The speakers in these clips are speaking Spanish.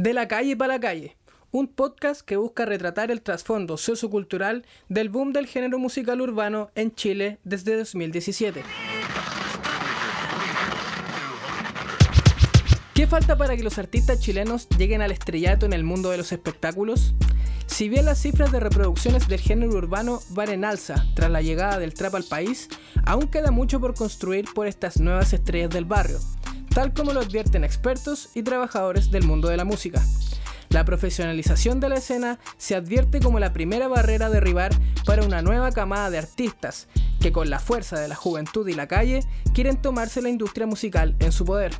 De la calle para la calle, un podcast que busca retratar el trasfondo sociocultural del boom del género musical urbano en Chile desde 2017. ¿Qué falta para que los artistas chilenos lleguen al estrellato en el mundo de los espectáculos? Si bien las cifras de reproducciones del género urbano van en alza tras la llegada del trap al país, aún queda mucho por construir por estas nuevas estrellas del barrio, tal como lo advierten expertos y trabajadores del mundo de la música. La profesionalización de la escena se advierte como la primera barrera a derribar para una nueva camada de artistas que con la fuerza de la juventud y la calle quieren tomarse la industria musical en su poder.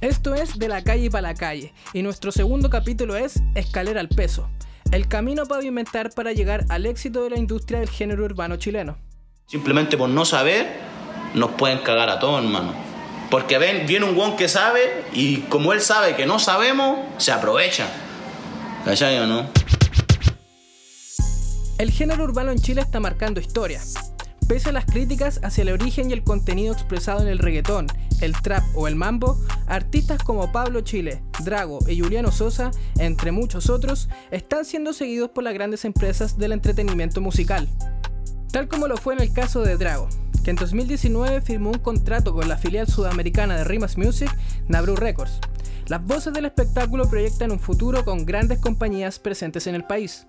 Esto es De la calle para la calle y nuestro segundo capítulo es Escalera al peso, el camino pavimentar para llegar al éxito de la industria del género urbano chileno. Simplemente por no saber, nos pueden cagar a todos, hermano. Porque ven, viene un guon que sabe y como él sabe que no sabemos, se aprovecha. ¿Cachai o no? El género urbano en Chile está marcando historia. Pese a las críticas hacia el origen y el contenido expresado en el reggaetón, el trap o el mambo, artistas como Pablo Chile, Drago y Juliano Sosa, entre muchos otros, están siendo seguidos por las grandes empresas del entretenimiento musical. Tal como lo fue en el caso de Drago, que en 2019 firmó un contrato con la filial sudamericana de Rimas Music, Nabru Records. Las voces del espectáculo proyectan un futuro con grandes compañías presentes en el país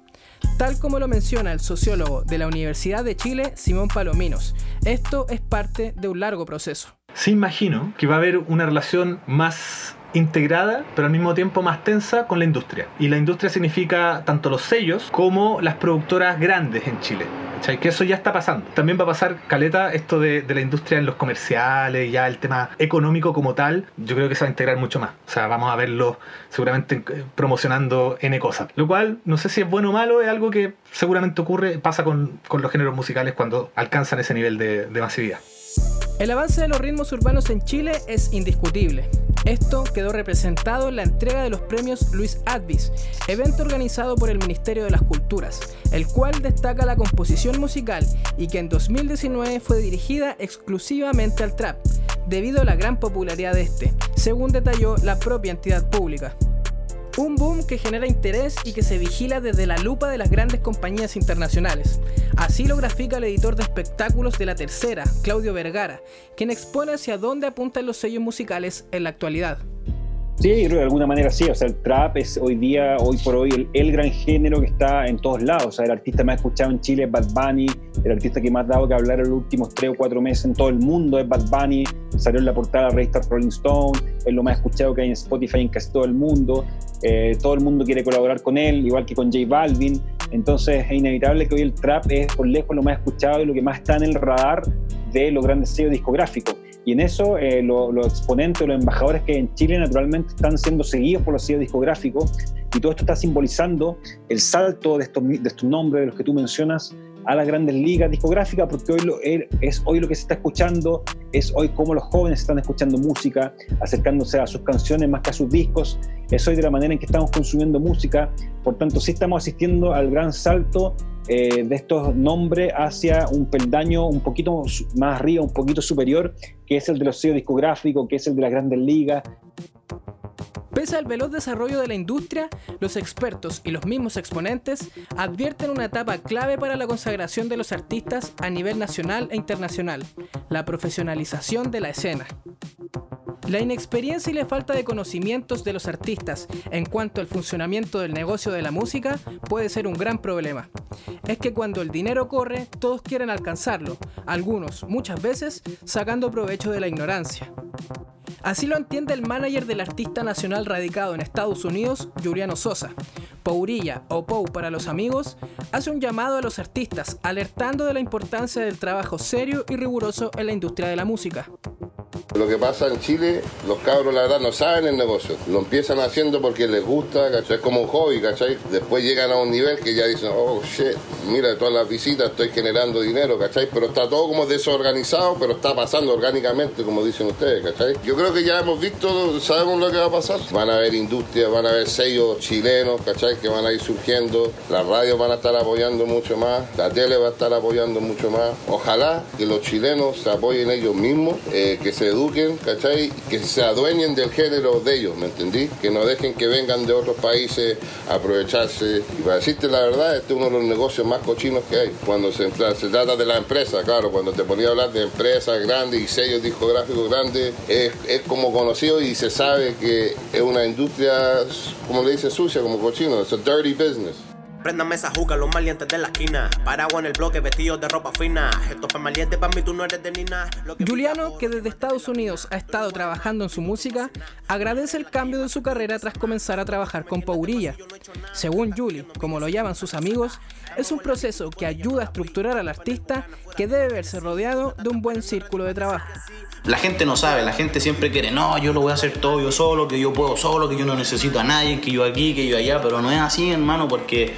tal como lo menciona el sociólogo de la Universidad de Chile, Simón Palominos. Esto es parte de un largo proceso. Sí imagino que va a haber una relación más integrada, pero al mismo tiempo más tensa con la industria. Y la industria significa tanto los sellos como las productoras grandes en Chile. Que eso ya está pasando. También va a pasar, Caleta, esto de, la industria en los comerciales, ya el tema económico como tal, yo creo que se va a integrar mucho más. O sea, vamos a verlo seguramente eh, promocionando N cosas. Lo cual, no sé si es bueno o malo, es algo que seguramente ocurre, pasa con, los géneros musicales cuando alcanzan ese nivel de masividad. El avance de los ritmos urbanos en Chile es indiscutible. Esto quedó representado en la entrega de los premios Luis Advis, evento organizado por el Ministerio de las Culturas, el cual destaca la composición musical y que en 2019 fue dirigida exclusivamente al trap, debido a la gran popularidad de este, según detalló la propia entidad pública. Un boom que genera interés y que se vigila desde la lupa de las grandes compañías internacionales. Así lo grafica el editor de espectáculos de la tercera, Claudio Vergara, quien expone hacia dónde apuntan los sellos musicales en la actualidad. Sí, de alguna manera sí. O sea, el trap es hoy día, hoy por hoy, el, gran género que está en todos lados. O sea, el artista más escuchado en Chile es Bad Bunny, el artista que más ha dado que hablar en los últimos tres o cuatro meses en todo el mundo es Bad Bunny. Salió en la portada de la revista Rolling Stone, es lo más escuchado que hay en Spotify en casi todo el mundo. Eh, todo el mundo quiere colaborar con él, igual que con J Balvin. Entonces es inevitable que hoy el trap es por lejos lo más escuchado y lo que más está en el radar de los grandes sellos discográficos. Y en eso eh, los exponentes, los embajadores que en Chile naturalmente están siendo seguidos por los sellos discográficos. Y todo esto está simbolizando el salto de estos, de estos nombres, de los que tú mencionas, a las grandes ligas discográficas, porque hoy lo, es hoy lo que se está escuchando, es hoy cómo los jóvenes están escuchando música, acercándose a sus canciones más que a sus discos, es hoy de la manera en que estamos consumiendo música, por tanto sí estamos asistiendo al gran salto eh, de estos nombres hacia un peldaño un poquito más arriba, un poquito superior, que es el de los sellos discográficos, que es el de las grandes ligas. Pese al veloz desarrollo de la industria, los expertos y los mismos exponentes advierten una etapa clave para la consagración de los artistas a nivel nacional e internacional, la profesionalización de la escena. La inexperiencia y la falta de conocimientos de los artistas en cuanto al funcionamiento del negocio de la música puede ser un gran problema. Es que cuando el dinero corre, todos quieren alcanzarlo, algunos, muchas veces, sacando provecho de la ignorancia. Así lo entiende el manager del artista nacional radicado en Estados Unidos, Juliano Sosa. Pourilla, o Pou para los amigos, hace un llamado a los artistas, alertando de la importancia del trabajo serio y riguroso en la industria de la música. Lo que pasa en Chile, los cabros la verdad no saben el negocio. Lo empiezan haciendo porque les gusta, ¿cachai? Es como un hobby, ¿cachai? Después llegan a un nivel que ya dicen, oh shit, mira, todas las visitas estoy generando dinero, ¿cachai? Pero está todo como desorganizado, pero está pasando orgánicamente, como dicen ustedes, ¿cachai? Yo creo que ya hemos visto, sabemos lo que va a pasar. Van a haber industrias, van a haber sellos chilenos, ¿cachai? Que van a ir surgiendo. Las radios van a estar apoyando mucho más, la tele va a estar apoyando mucho más. Ojalá que los chilenos se apoyen ellos mismos, eh, que se eduquen ¿cachai? Que se adueñen del género de ellos, ¿me entendí? Que no dejen que vengan de otros países a aprovecharse. Y para decirte la verdad, este es uno de los negocios más cochinos que hay. Cuando se, trata de la empresa, claro, cuando te ponía a hablar de empresas grandes y sellos discográficos grandes, es, es como conocido y se sabe que es una industria, como le dice, sucia, como cochino. Es a dirty business. Préndame esa juca, los malientes de la esquina. Paraguas en el bloque, vestidos de ropa fina. Esto es maliente, para mí tú no eres de Nina. Que Juliano, que desde Estados Unidos ha estado trabajando en su música, agradece el cambio de su carrera tras comenzar a trabajar con Paurilla. Según Juli, como lo llaman sus amigos, es un proceso que ayuda a estructurar al artista que debe verse rodeado de un buen círculo de trabajo. La gente no sabe, la gente siempre quiere, no, yo lo voy a hacer todo yo solo, que yo puedo solo, que yo no necesito a nadie, que yo aquí, que yo allá, pero no es así, hermano, porque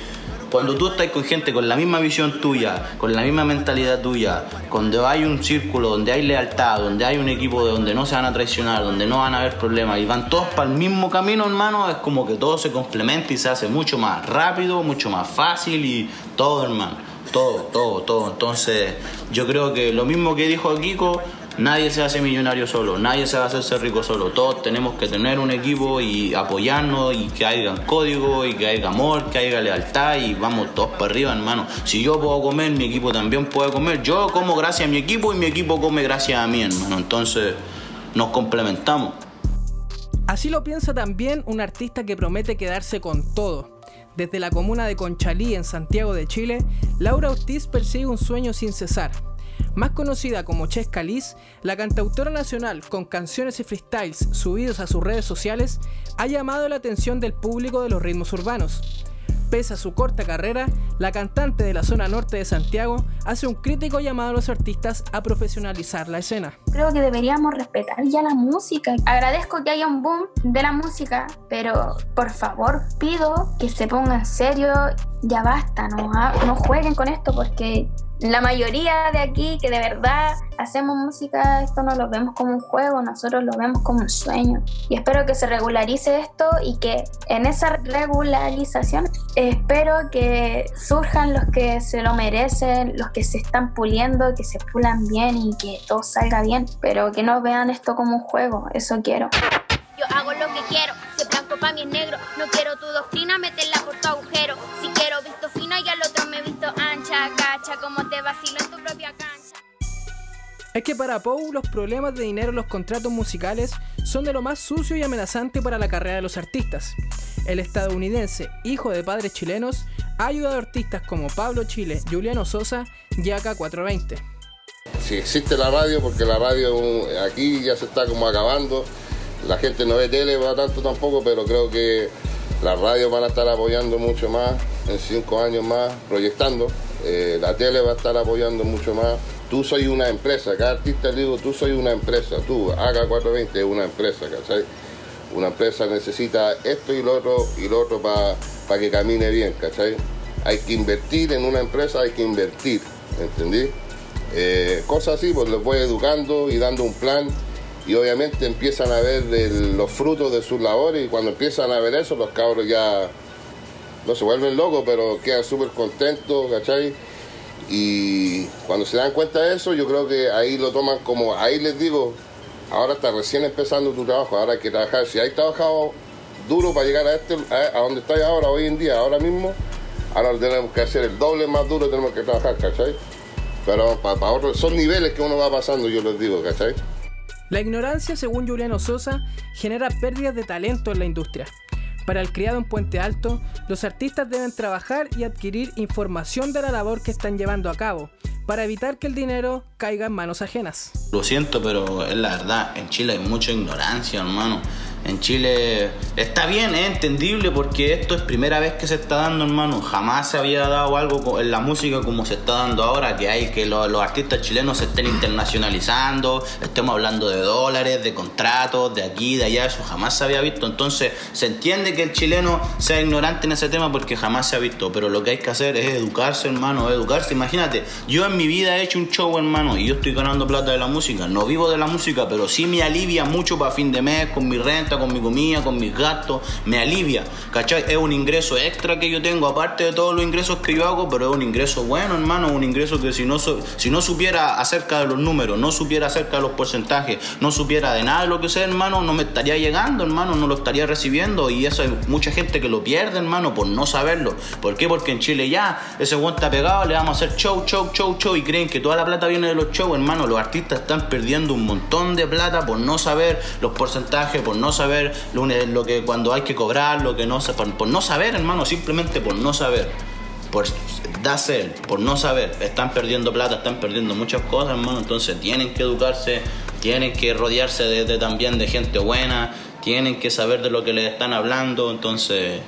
cuando tú estás con gente con la misma visión tuya, con la misma mentalidad tuya, cuando hay un círculo donde hay lealtad, donde hay un equipo de donde no se van a traicionar, donde no van a haber problemas y van todos para el mismo camino, hermano, es como que todo se complementa y se hace mucho más rápido, mucho más fácil y todo, hermano. Todo, todo, todo. Entonces, yo creo que lo mismo que dijo Kiko, Nadie se hace millonario solo, nadie se va a hacerse rico solo. Todos tenemos que tener un equipo y apoyarnos y que haya código y que haya amor, que haya lealtad y vamos todos para arriba, hermano. Si yo puedo comer, mi equipo también puede comer. Yo como gracias a mi equipo y mi equipo come gracias a mí, hermano. Entonces nos complementamos. Así lo piensa también un artista que promete quedarse con todo. Desde la comuna de Conchalí, en Santiago de Chile, Laura Ortiz persigue un sueño sin cesar más conocida como Chesca Liz, la cantautora nacional con canciones y freestyles subidos a sus redes sociales ha llamado la atención del público de los ritmos urbanos. Pese a su corta carrera, la cantante de la zona norte de Santiago hace un crítico llamado a los artistas a profesionalizar la escena. Creo que deberíamos respetar ya la música. Agradezco que haya un boom de la música, pero por favor pido que se pongan serio, ya basta, no jueguen con esto porque la mayoría de aquí que de verdad hacemos música, esto no lo vemos como un juego, nosotros lo vemos como un sueño. Y espero que se regularice esto y que en esa regularización espero que surjan los que se lo merecen, los que se están puliendo, que se pulan bien y que todo salga bien, pero que no vean esto como un juego, eso quiero. Yo hago lo que quiero, si blanco pa' mí negro, no quiero tu doctrina, Es que para Poe los problemas de dinero en los contratos musicales son de lo más sucio y amenazante para la carrera de los artistas. El estadounidense, hijo de padres chilenos, ha ayudado a artistas como Pablo Chile, Juliano Sosa y AK420. Si existe la radio, porque la radio aquí ya se está como acabando, la gente no ve tele va tanto tampoco, pero creo que las radios van a estar apoyando mucho más en cinco años más, proyectando. Eh, la tele va a estar apoyando mucho más. Tú soy una empresa, cada artista le digo, tú soy una empresa, tú, AK420 es una empresa, ¿cachai? Una empresa necesita esto y lo otro y lo otro para que camine bien, ¿cachai? Hay que invertir en una empresa, hay que invertir, ¿entendí? Eh, cosas así, pues les voy educando y dando un plan y obviamente empiezan a ver los frutos de sus labores y cuando empiezan a ver eso los cabros ya no se vuelven locos pero quedan súper contentos, ¿cachai? Y cuando se dan cuenta de eso yo creo que ahí lo toman como, ahí les digo, ahora está recién empezando tu trabajo, ahora hay que trabajar, si hay trabajado duro para llegar a, este, a, donde estáis ahora, hoy en día, ahora mismo, ahora tenemos que hacer el doble más duro, tenemos que trabajar, ¿cachai? Pero para, otros, son niveles que uno va pasando, yo les digo, ¿cachai? La ignorancia, según Juliano Sosa, genera pérdidas de talento en la industria. Para el criado en Puente Alto, los artistas deben trabajar y adquirir información de la labor que están llevando a cabo, para evitar que el dinero caiga en manos ajenas. Lo siento, pero es la verdad, en Chile hay mucha ignorancia, hermano en Chile está bien, es entendible porque esto es primera vez que se está dando, hermano. Jamás se había dado algo en la música como se está dando ahora, que hay que los, artistas chilenos se estén internacionalizando, estemos hablando de dólares, de contratos, de aquí, de allá, eso jamás se había visto. Entonces se entiende que el chileno sea ignorante en ese tema porque jamás se ha visto, pero lo que hay que hacer es educarse, hermano, educarse. Imagínate, yo en mi vida he hecho un show, hermano, y yo estoy ganando plata de la música. No vivo de la música, pero sí me alivia mucho para fin de mes con mi renta con mi comida, con mis gastos, me alivia, ¿cachai? Es un ingreso extra que yo tengo, aparte de todos los ingresos que yo hago, pero es un ingreso bueno, hermano, un ingreso que si no, si no supiera acerca de los números, no supiera acerca de los porcentajes, no supiera de nada de lo que sea, hermano, no me estaría llegando, hermano, no lo estaría recibiendo y eso hay mucha gente que lo pierde, hermano, por no saberlo. ¿Por qué? Porque en Chile ya ese buen está pegado, le vamos a hacer show, show, show, show y creen que toda la plata viene de los shows, hermano, los artistas están perdiendo un montón de plata por no saber los porcentajes, por no saber lo, que cuando hay que cobrar, lo que no por, por no saber, hermano, simplemente por no saber. Por ser, por no saber, están perdiendo plata, están perdiendo muchas cosas, hermano. Entonces tienen que educarse, tienen que rodearse de, también de gente buena, tienen que saber de lo que les están hablando. Entonces,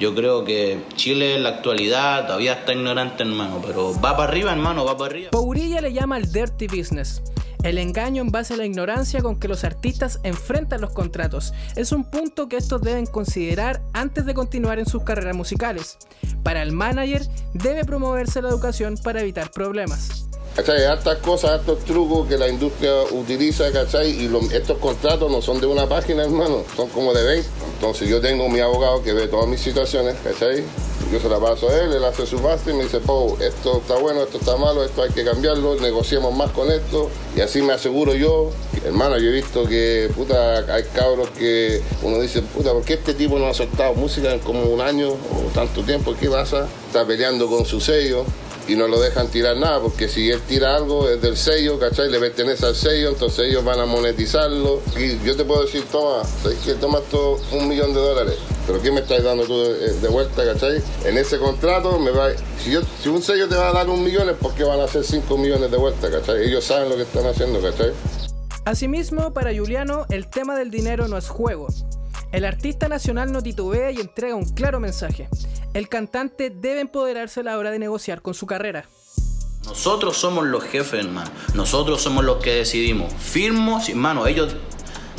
yo creo que Chile en la actualidad todavía está ignorante, hermano, pero va para arriba, hermano, va para arriba. Paurilla le llama el dirty business. El engaño en base a la ignorancia con que los artistas enfrentan los contratos es un punto que estos deben considerar antes de continuar en sus carreras musicales. Para el manager debe promoverse la educación para evitar problemas. ¿Cachai? Hartas cosas, hartos trucos que la industria utiliza, ¿cachai? Y estos contratos no son de una página, hermano, son como de 20. Entonces yo tengo mi abogado que ve todas mis situaciones, ¿cachai? Yo se la paso a él, él hace su base y me dice, Pau, esto está bueno, esto está malo, esto hay que cambiarlo, negociemos más con esto. Y así me aseguro yo. Hermano, yo he visto que, puta, hay cabros que uno dice, puta, ¿por qué este tipo no ha soltado música en como un año o tanto tiempo? ¿Qué pasa? Está peleando con su sello y no lo dejan tirar nada, porque si él tira algo es del sello, ¿cachai? Le pertenece al sello, entonces ellos van a monetizarlo. Y yo te puedo decir, toma, ¿sabes que Tomas todo un millón de dólares, pero ¿qué me estás dando tú de, vuelta, ¿cachai? En ese contrato, me va, si, si un sello te va a dar un millón, es porque van a hacer cinco millones de vuelta, ¿cachai? Ellos saben lo que están haciendo, ¿cachai? Asimismo, para Juliano, el tema del dinero no es juego. El artista nacional no titubea y entrega un claro mensaje. El cantante debe empoderarse a la hora de negociar con su carrera. Nosotros somos los jefes, hermano. Nosotros somos los que decidimos. Firmos, hermano, ellos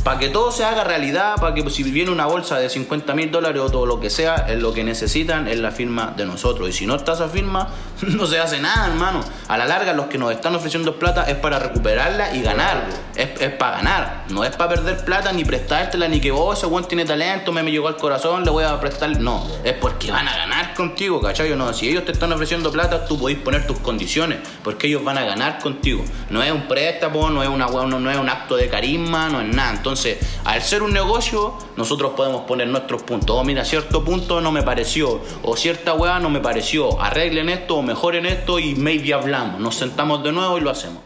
para que todo se haga realidad, para que si viene una bolsa de 50 mil dólares o todo lo que sea, es lo que necesitan es la firma de nosotros. Y si no está esa firma, no se hace nada, hermano. A la larga, los que nos están ofreciendo plata es para recuperarla y ganar. Es, para ganar. No es para perder plata ni prestártela, ni que vos, oh, ese buen tiene talento, me, me llegó al corazón, le voy a prestar. No, es porque van a ganar contigo, ¿cachai? No, si ellos te están ofreciendo plata, tú podés poner tus condiciones, porque ellos van a ganar contigo. No es un préstamo, no es, una, no, no es un acto de carisma, no es nada. Entonces, entonces, al ser un negocio, nosotros podemos poner nuestros puntos. Oh, mira, cierto punto no me pareció, o cierta hueá no me pareció. Arreglen esto o mejoren esto y maybe hablamos. Nos sentamos de nuevo y lo hacemos.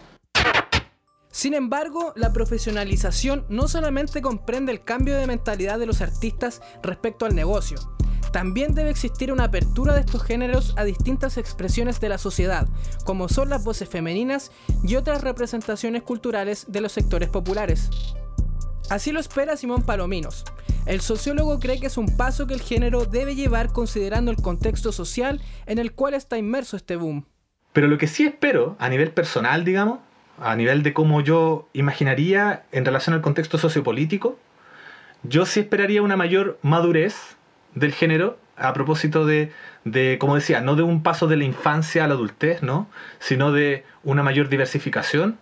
Sin embargo, la profesionalización no solamente comprende el cambio de mentalidad de los artistas respecto al negocio, también debe existir una apertura de estos géneros a distintas expresiones de la sociedad, como son las voces femeninas y otras representaciones culturales de los sectores populares. Así lo espera Simón Palominos. El sociólogo cree que es un paso que el género debe llevar considerando el contexto social en el cual está inmerso este boom. Pero lo que sí espero, a nivel personal, digamos, a nivel de cómo yo imaginaría en relación al contexto sociopolítico, yo sí esperaría una mayor madurez del género a propósito de, de, como decía, no de un paso de la infancia a la adultez, ¿no? sino de una mayor diversificación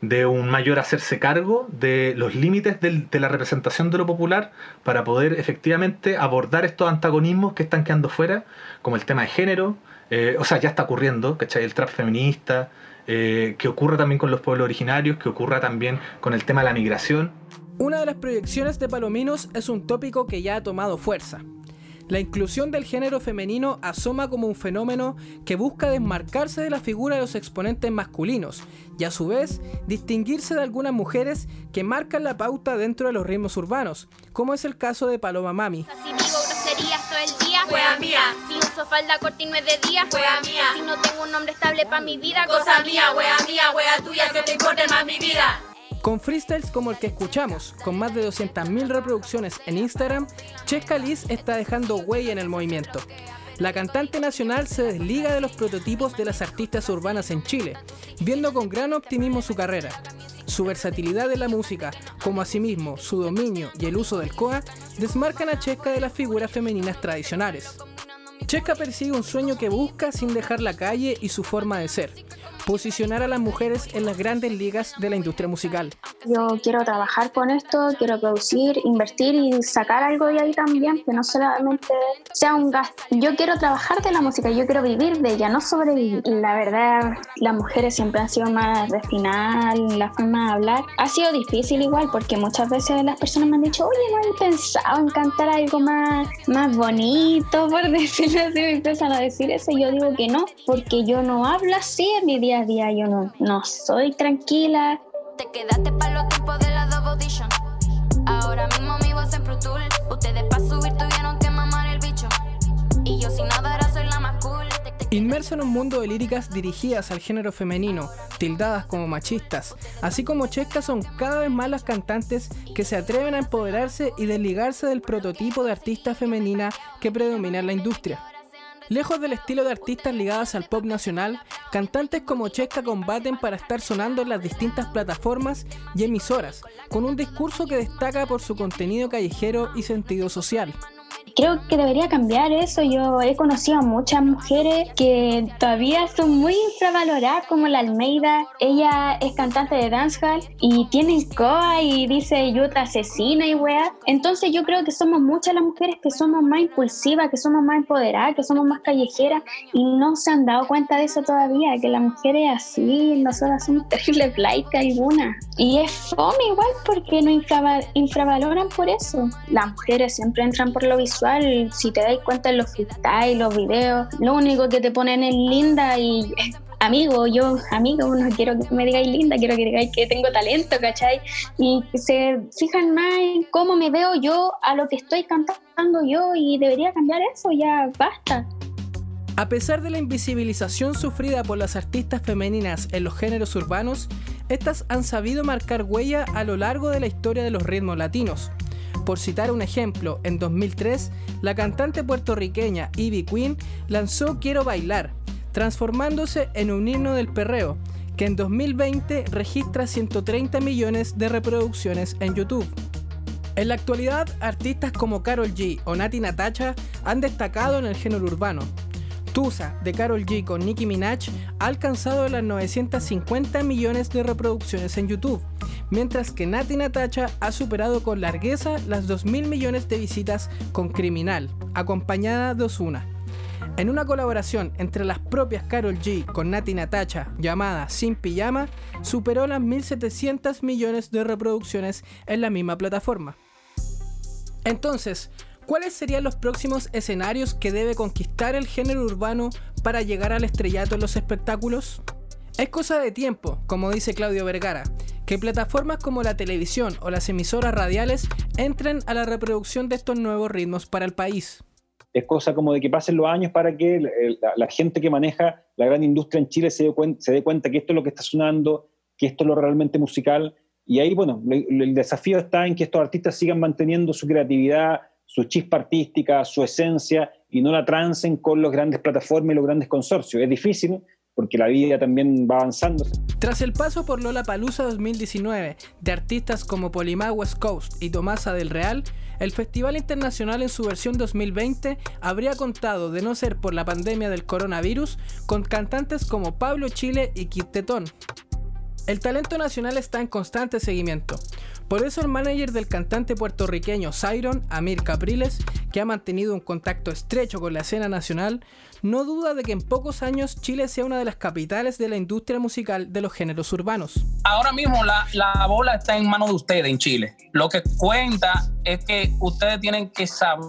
de un mayor hacerse cargo de los límites de la representación de lo popular para poder efectivamente abordar estos antagonismos que están quedando fuera, como el tema de género, eh, o sea, ya está ocurriendo, ¿cachai? El trap feminista, eh, que ocurra también con los pueblos originarios, que ocurra también con el tema de la migración. Una de las proyecciones de Palominos es un tópico que ya ha tomado fuerza, la inclusión del género femenino asoma como un fenómeno que busca desmarcarse de la figura de los exponentes masculinos y a su vez distinguirse de algunas mujeres que marcan la pauta dentro de los ritmos urbanos, como es el caso de Paloma Mami. Si digo groserías todo el día, mía. Si uso falda corta y no es de día, mía. Si no tengo un nombre estable para mi vida, cosa mía, wea mía, wea tuya, que te importe más mi vida. Con freestyles como el que escuchamos, con más de 200.000 reproducciones en Instagram, Chesca Liz está dejando huella en el movimiento. La cantante nacional se desliga de los prototipos de las artistas urbanas en Chile, viendo con gran optimismo su carrera. Su versatilidad en la música, como asimismo su dominio y el uso del COA, desmarcan a Chesca de las figuras femeninas tradicionales. Chesca persigue un sueño que busca sin dejar la calle y su forma de ser, posicionar a las mujeres en las grandes ligas de la industria musical. Yo quiero trabajar con esto, quiero producir, invertir y sacar algo de ahí también, que no solamente sea un gasto. Yo quiero trabajar de la música, yo quiero vivir de ella, no sobrevivir. La verdad, las mujeres siempre han sido más refinadas, la forma de hablar. Ha sido difícil igual, porque muchas veces las personas me han dicho, oye, no he pensado en cantar algo más, más bonito, por decirlo así, me empiezan a decir eso. Y yo digo que no, porque yo no hablo así en mi día a día, yo no, no soy tranquila. Te quedaste para los tiempos de la Double Edition. Ahora mismo mi voz en Pro Tool. Ustedes para subir tuvieron que mamar el bicho. Y yo sin nada ahora soy la más cool. Te- te- Inmerso en un mundo de líricas dirigidas al género femenino, tildadas como machistas, así como chescas son cada vez más las cantantes que se atreven a empoderarse y desligarse del prototipo de artista femenina que predomina en la industria. Lejos del estilo de artistas ligadas al pop nacional, cantantes como Chesca combaten para estar sonando en las distintas plataformas y emisoras, con un discurso que destaca por su contenido callejero y sentido social. Creo que debería cambiar eso. Yo he conocido a muchas mujeres que todavía son muy infravaloradas, como la Almeida. Ella es cantante de dancehall y tiene coa y dice yo te asesina y weá. Entonces yo creo que somos muchas las mujeres que somos más impulsivas, que somos más empoderadas, que somos más callejeras y no se han dado cuenta de eso todavía, que la mujer es así, nosotras somos terribles blight algunas. Y es fome igual porque nos infrava- infravaloran por eso. Las mujeres siempre entran por lo visual, si te dais cuenta en los freestyle, los videos, lo único que te ponen es linda y amigo, yo, amigo, no quiero que me digáis linda, quiero que digáis que tengo talento, ¿cachai? Y se fijan más en cómo me veo yo a lo que estoy cantando yo y debería cambiar eso, ya basta. A pesar de la invisibilización sufrida por las artistas femeninas en los géneros urbanos, estas han sabido marcar huella a lo largo de la historia de los ritmos latinos. Por citar un ejemplo, en 2003, la cantante puertorriqueña Ivy Queen lanzó Quiero Bailar, transformándose en un himno del perreo, que en 2020 registra 130 millones de reproducciones en YouTube. En la actualidad, artistas como Carol G o Nati Natacha han destacado en el género urbano. Tusa de Carol G con Nicki Minaj ha alcanzado las 950 millones de reproducciones en YouTube, mientras que Nati Natacha ha superado con largueza las 2.000 millones de visitas con Criminal, acompañada de Ozuna. En una colaboración entre las propias Carol G con Nati Natacha llamada Sin Pijama, superó las 1.700 millones de reproducciones en la misma plataforma. Entonces, ¿cuáles serían los próximos escenarios que debe conquistar el género urbano para llegar al estrellato en los espectáculos? Es cosa de tiempo, como dice Claudio Vergara, que plataformas como la televisión o las emisoras radiales entren a la reproducción de estos nuevos ritmos para el país. es cosa como de que pasen los años para que la, gente que maneja la gran industria en Chile se dé, cuen- se dé cuenta que esto es lo que está sonando, que esto es lo realmente musical. Y ahí, bueno, el desafío está en que estos artistas sigan manteniendo su creatividad, su chispa artística, su esencia, y no la trancen con las grandes plataformas y los grandes consorcios. Es difícil porque la vida también va avanzando. Tras el paso por Lola Palusa 2019 de artistas como Polimá West Coast y Tomasa del Real, el Festival Internacional en su versión 2020 habría contado, de no ser por la pandemia del coronavirus, con cantantes como Pablo Chile y Kid Tetón. El talento nacional está en constante seguimiento. Por eso el manager del cantante puertorriqueño Siron, Amir Capriles, que ha mantenido un contacto estrecho con la escena nacional, no duda de que en pocos años Chile sea una de las capitales de la industria musical de los géneros urbanos. ahora mismo la, la bola está en manos de ustedes en Chile. Lo que cuenta es que ustedes tienen que saber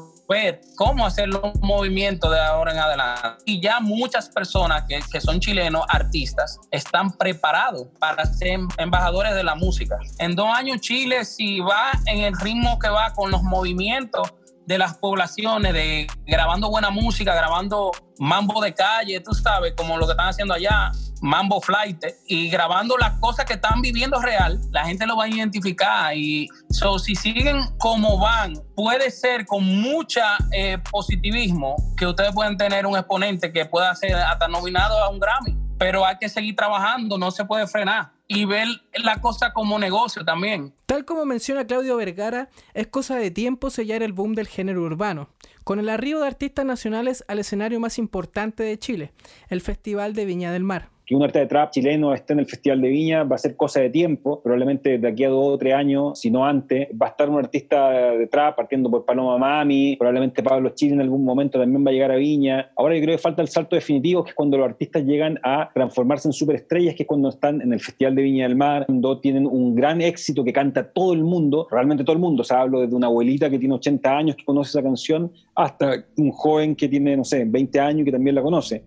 cómo hacer los movimientos de ahora en adelante. Y ya muchas personas que, que son chilenos, artistas, están preparados para ser embajadores de la música. En dos años Chile, si va en el ritmo que va con los movimientos, de las poblaciones, de grabando buena música, grabando mambo de calle, tú sabes, como lo que están haciendo allá, mambo flight, y grabando las cosas que están viviendo real, la gente lo va a identificar. Y so, si siguen como van, puede ser con mucha eh, positivismo que ustedes pueden tener un exponente que pueda ser hasta nominado a un Grammy. Pero hay que seguir trabajando, no se puede frenar. Y ver la cosa como negocio también. Tal como menciona Claudio Vergara, es cosa de tiempo sellar el boom del género urbano, con el arribo de artistas nacionales al escenario más importante de Chile, el Festival de Viña del Mar. Que un artista de trap chileno esté en el Festival de Viña va a ser cosa de tiempo, probablemente de aquí a dos o tres años, si no antes, va a estar un artista de trap partiendo por Paloma Mami, probablemente Pablo Chile en algún momento también va a llegar a Viña. Ahora yo creo que falta el salto definitivo, que es cuando los artistas llegan a transformarse en superestrellas, que es cuando están en el Festival de Viña del Mar, cuando tienen un gran éxito que canta todo el mundo, realmente todo el mundo, o sea, hablo desde una abuelita que tiene 80 años que conoce esa canción, hasta un joven que tiene, no sé, 20 años que también la conoce.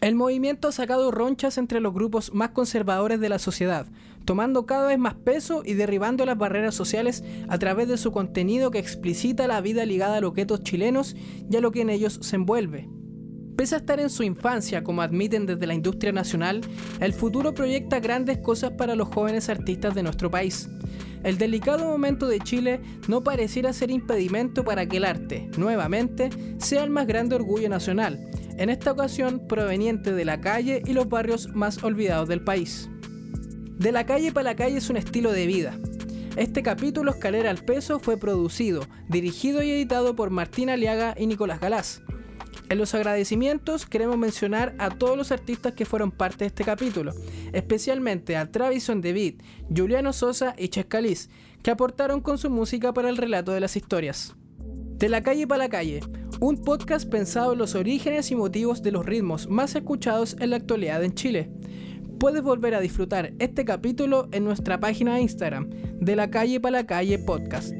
El movimiento ha sacado ronchas entre los grupos más conservadores de la sociedad, tomando cada vez más peso y derribando las barreras sociales a través de su contenido que explicita la vida ligada a los guetos chilenos y a lo que en ellos se envuelve. Pese a estar en su infancia, como admiten desde la industria nacional, el futuro proyecta grandes cosas para los jóvenes artistas de nuestro país. El delicado momento de Chile no pareciera ser impedimento para que el arte, nuevamente, sea el más grande orgullo nacional, en esta ocasión proveniente de la calle y los barrios más olvidados del país. De la calle para la calle es un estilo de vida. Este capítulo Escalera al Peso fue producido, dirigido y editado por Martín Aliaga y Nicolás Galás. En los agradecimientos queremos mencionar a todos los artistas que fueron parte de este capítulo, especialmente a Travison David, Juliano Sosa y Chescaliz, que aportaron con su música para el relato de las historias. De la calle para la calle, un podcast pensado en los orígenes y motivos de los ritmos más escuchados en la actualidad en Chile. Puedes volver a disfrutar este capítulo en nuestra página de Instagram, de la calle para la calle podcast.